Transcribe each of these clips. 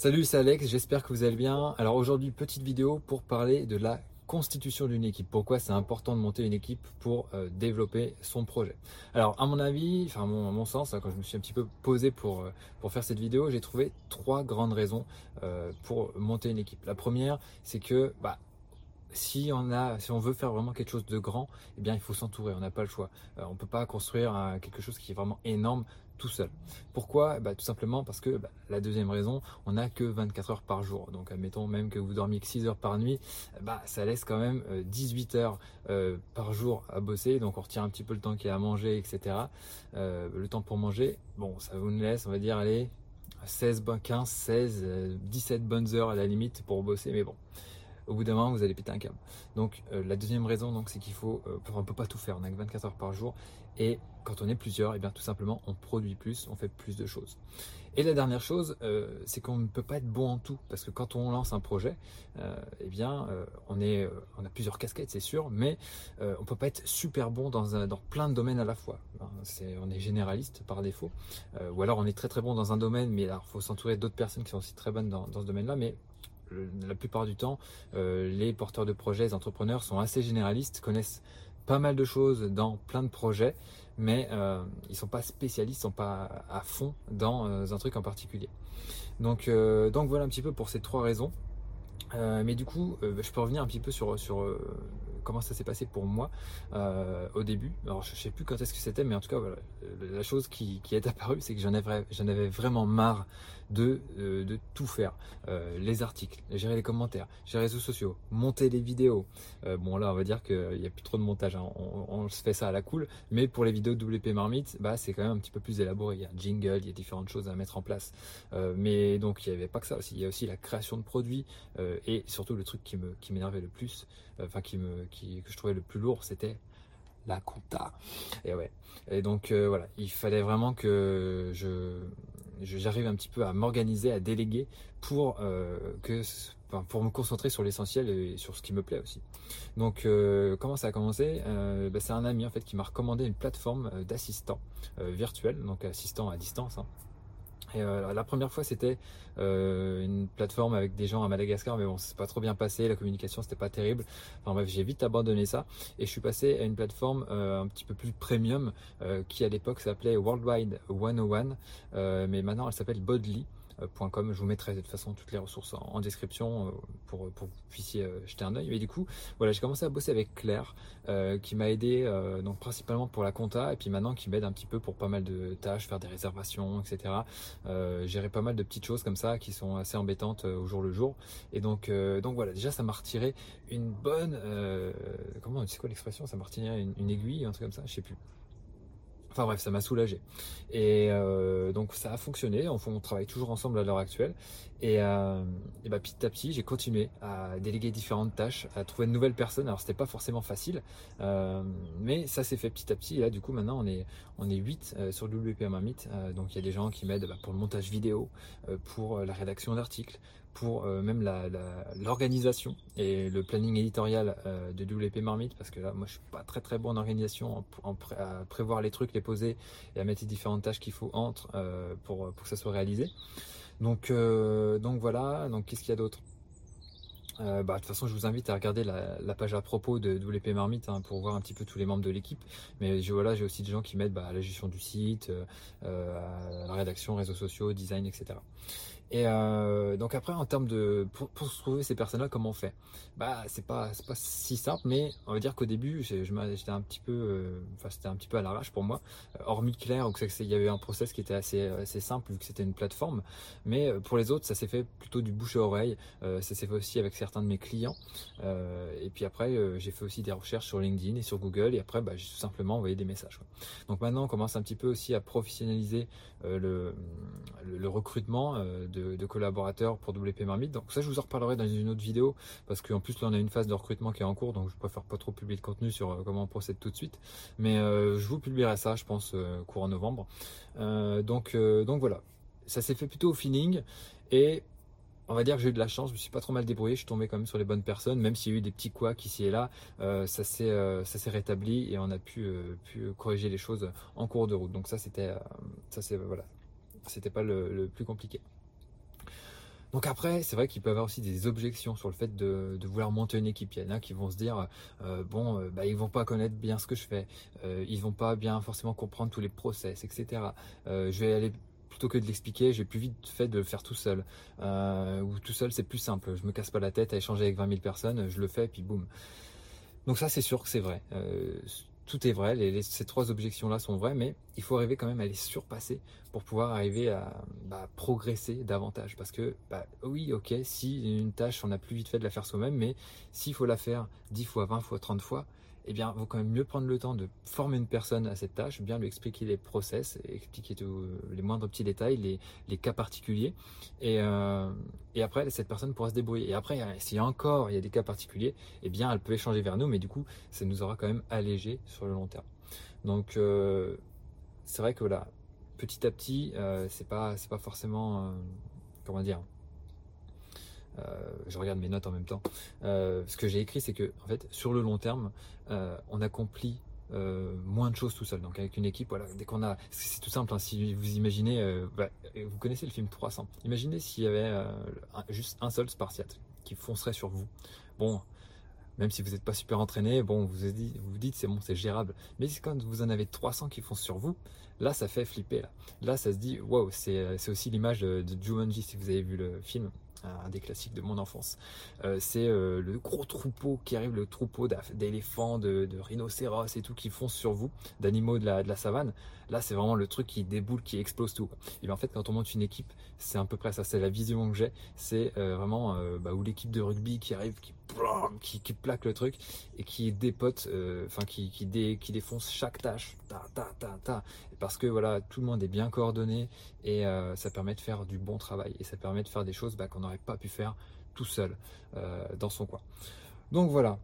Salut, c'est Alex, j'espère que vous allez bien. Alors aujourd'hui, petite vidéo pour parler de la constitution d'une équipe. Pourquoi c'est important de monter une équipe pour euh, développer son projet. Alors à mon avis, enfin à mon, sens, hein, quand je me suis un petit peu posé pour, euh, faire cette vidéo, j'ai trouvé trois grandes raisons euh, pour monter une équipe. La première, c'est que bah, si on veut faire vraiment quelque chose de grand, eh bien il faut s'entourer. On n'a pas le choix. On on peut pas construire quelque chose qui est vraiment énorme tout seul. Pourquoi? Bah, Tout simplement parce que bah, la deuxième raison, on n'a que 24 heures par jour. Donc admettons même que vous dormiez que 6 heures par nuit, bah, ça laisse quand même 18 euh, heures euh, par jour à bosser. Donc on retire un petit peu le temps qu'il y a à manger, etc. Euh, le temps pour manger, bon, ça vous laisse, on va dire, allez, 16, 15, 16, 17 bonnes heures à la limite pour bosser. Mais bon, au bout d'un moment, vous allez péter un câble. Donc, la deuxième raison, donc, c'est qu'il faut, on peut pas tout faire. On n'a que 24 heures par jour, et quand on est plusieurs, eh bien tout simplement, on produit plus, on fait plus de choses. Et la dernière chose, euh, c'est qu'on ne peut pas être bon en tout, parce que quand on lance un projet, euh, eh bien, euh, on, est, on a plusieurs casquettes, c'est sûr, mais on peut pas être super bon dans, un, dans plein de domaines à la fois. Hein, on est généraliste par défaut, ou alors on est très très bon dans un domaine, mais il faut s'entourer d'autres personnes qui sont aussi très bonnes dans, dans ce domaine-là, mais la plupart du temps, les porteurs de projets, les entrepreneurs sont assez généralistes, connaissent pas mal de choses dans plein de projets, mais euh, ils sont pas spécialistes, ils sont pas à fond dans euh, un truc en particulier. Donc, euh, donc voilà un petit peu pour ces trois raisons. Euh, mais du coup, je peux revenir un petit peu sur, comment ça s'est passé pour moi euh, au début. Alors je sais plus quand est-ce que c'était, mais en tout cas voilà, la chose qui, est apparue, c'est que j'en avais vraiment marre de, euh, de tout faire. Euh, les articles, gérer les commentaires, gérer les réseaux sociaux, monter les vidéos. bon là on va dire qu'il n'y a plus trop de montage, hein. on, se fait ça à la cool, mais pour les vidéos WP Marmite, bah, c'est quand même un petit peu plus élaboré. Il y a un jingle, il y a différentes choses à mettre en place. mais donc il n'y avait pas que ça aussi, il y a aussi la création de produits et surtout le truc qui me qui m'énervait le plus, enfin qui me que je trouvais le plus lourd, c'était la compta. Et ouais. Et donc euh, voilà, il fallait vraiment que je j'arrive un petit peu à m'organiser, à déléguer pour euh, que pour me concentrer sur l'essentiel et sur ce qui me plaît aussi. Donc euh, comment ça a commencé? Bah, C'est un ami en fait qui m'a recommandé une plateforme d'assistant virtuel, donc assistant à distance. Hein. Euh, la première fois, c'était euh, une plateforme avec des gens à Madagascar, mais bon, c'est pas trop bien passé, la communication c'était pas terrible. Enfin bref, j'ai vite abandonné ça et je suis passé à une plateforme euh, un petit peu plus premium qui à l'époque s'appelait Worldwide 101, mais maintenant elle s'appelle Bodly. Je vous mettrai de toute façon toutes les ressources en, description euh, pour, pour, que vous puissiez euh, jeter un œil. Mais du coup, voilà, j'ai commencé à bosser avec Claire, euh, qui m'a aidé donc principalement pour la compta, et puis maintenant qui m'aide un petit peu pour pas mal de tâches, faire des réservations, etc. gérer pas mal de petites choses comme ça qui sont assez embêtantes au jour le jour. Et donc, donc voilà, déjà ça m'a retiré une bonne, comment, c'est quoi l'expression? Ça m'a retiré une, une aiguille, un truc comme ça, je sais plus. Enfin bref, ça m'a soulagé. Et euh, donc ça a fonctionné, on, on, travaille toujours ensemble à l'heure actuelle. Et, euh, et bah, petit à petit, j'ai continué à déléguer différentes tâches, à trouver de nouvelles personnes. Alors c'était pas forcément facile, euh, mais ça s'est fait petit à petit. Et là, du coup, maintenant, on est on est 8 euh, sur WPM Meet. Donc il y a des gens qui m'aident bah, pour le montage vidéo, pour la rédaction d'articles, pour même l'organisation et le planning éditorial de WP Marmite parce que là moi je suis pas très très bon en organisation en, à prévoir les trucs les poser et à mettre les différentes tâches qu'il faut entre pour, pour que ça soit réalisé. Donc, euh, donc voilà, donc qu'est-ce qu'il y a d'autre? Euh, bah, de toute façon, je vous invite à regarder la, page à propos de WP Marmite hein, pour voir un petit peu tous les membres de l'équipe. Mais voilà, j'ai aussi des gens qui m'aident bah, à la gestion du site, euh, à la rédaction, réseaux sociaux, design, etc. Et euh, donc après, en termes de pour, pour trouver ces personnes-là, comment on fait? Bah, c'est pas c'est pas si simple, mais on va dire qu'au début, j'étais un petit peu, euh, c'était un petit peu à l'arrache pour moi. Euh, hormis Claire, où il y avait un process qui était assez assez simple vu que c'était une plateforme, mais euh, pour les autres, ça s'est fait plutôt du bouche à oreille. ça s'est fait aussi avec de mes clients. et puis après, j'ai fait aussi des recherches sur LinkedIn et sur Google. Et après, bah, j'ai tout simplement envoyé des messages. Quoi. Donc maintenant, on commence un petit peu aussi à professionnaliser le, le, le recrutement de de, collaborateurs pour WP Marmite. Donc ça, je vous en reparlerai dans une autre vidéo parce qu'en plus là, on a une phase de recrutement qui est en cours, donc je préfère pas trop publier de contenu sur euh, comment on procède tout de suite. Mais euh, je vous publierai ça, je pense, euh, courant novembre. donc, donc voilà, ça s'est fait plutôt au feeling et on va dire que j'ai eu de la chance, je me suis pas trop mal débrouillé, je suis tombé quand même sur les bonnes personnes, même s'il y a eu des petits couacs ici et là, ça s'est ça s'est rétabli et on a pu, pu corriger les choses en cours de route. Donc ça c'était ça pas le, plus compliqué. Donc après, c'est vrai qu'il peut y avoir aussi des objections sur le fait de, vouloir monter une équipe. Il y en a qui vont se dire, euh, bon, euh, bah, ils vont pas connaître bien ce que je fais, euh, ils vont pas bien forcément comprendre tous les process, etc. je vais aller plutôt que de l'expliquer, j'ai plus vite fait de le faire tout seul. ou tout seul, c'est plus simple. Je me casse pas la tête à échanger avec 20 000 personnes, je le fais puis boum. Donc ça, c'est sûr que c'est vrai tout est vrai, ces trois objections-là sont vraies, mais il faut arriver quand même à les surpasser pour pouvoir arriver à bah, progresser davantage. Parce que, bah, oui, ok, si une tâche, on a plus vite fait de la faire soi-même, mais s'il faut la faire 10 fois, 20 fois, 30 fois, eh bien, vaut quand même mieux prendre le temps de former une personne à cette tâche, bien lui expliquer les process, expliquer tous les moindres petits détails, les, cas particuliers. Euh, et, après, cette personne pourra se débrouiller. Et après, s'il y a encore il y a des cas particuliers, eh bien, elle peut échanger vers nous, mais du coup, ça nous aura quand même allégé sur le long terme. Donc, euh, c'est vrai que voilà, petit à petit, euh, c'est pas, pas forcément, comment dire, euh, je regarde mes notes en même temps. Euh, ce que j'ai écrit, c'est que en fait, sur le long terme, euh, on accomplit moins de choses tout seul. Donc avec une équipe, voilà, dès qu'on a, c'est tout simple. Hein, si vous imaginez, bah, vous connaissez le film 300. Imaginez s'il y avait juste un seul Spartiate qui foncerait sur vous. Bon, même si vous n'êtes pas super entraîné, bon, vous vous dites, c'est bon, c'est gérable. Mais quand vous en avez 300 qui foncent sur vous, là, ça fait flipper. Là, là ça se dit, wow, c'est aussi l'image de Jumanji si vous avez vu le film un des classiques de mon enfance. Euh, c'est euh, le gros troupeau qui arrive, le troupeau d'éléphants, de, rhinocéros et tout qui fonce sur vous, d'animaux de la, savane. Là, c'est vraiment le truc qui déboule, qui explose tout. Et bien en fait, quand on monte une équipe, c'est à peu près ça. C'est la vision que j'ai. C'est euh, vraiment bah, où l'équipe de rugby qui arrive, qui, qui, plaque le truc et qui dépote, enfin qui, qui, qui défonce chaque tâche. Ta, ta, ta, ta. Parce que voilà, tout le monde est bien coordonné et ça permet de faire du bon travail et ça permet de faire des choses bah, qu'on n'aurait pas pu faire tout seul dans son coin. Donc voilà,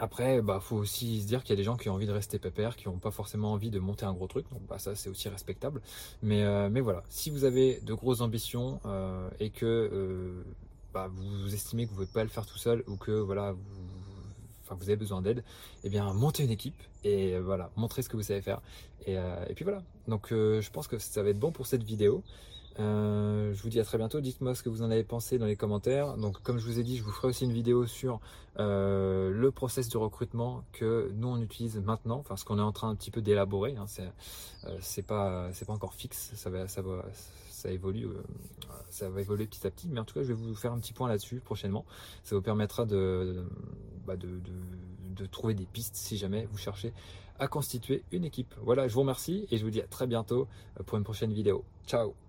après, bah, faut aussi se dire qu'il y a des gens qui ont envie de rester pépère, qui n'ont pas forcément envie de monter un gros truc. Donc, bah, ça, c'est aussi respectable. Mais, euh, mais voilà, si vous avez de grosses ambitions euh, et que euh, bah, vous estimez que vous ne pouvez pas le faire tout seul ou que voilà, vous, avez besoin d'aide, eh bien, montez une équipe et voilà, montrez ce que vous savez faire. Et, et puis voilà. Donc, je pense que ça va être bon pour cette vidéo. Euh, je vous dis à très bientôt. Dites-moi ce que vous en avez pensé dans les commentaires. Donc, comme je vous ai dit, je vous ferai aussi une vidéo sur euh, le process de recrutement que nous on utilise maintenant, enfin ce qu'on est en train un petit peu d'élaborer. Hein. Euh, c'est pas pas encore fixe, ça va ça va ça évolue, ça va évoluer petit à petit. Mais en tout cas, je vais vous faire un petit point là-dessus prochainement. Ça vous permettra de, bah, de, de trouver des pistes si jamais vous cherchez à constituer une équipe. Voilà, je vous remercie et je vous dis à très bientôt pour une prochaine vidéo. Ciao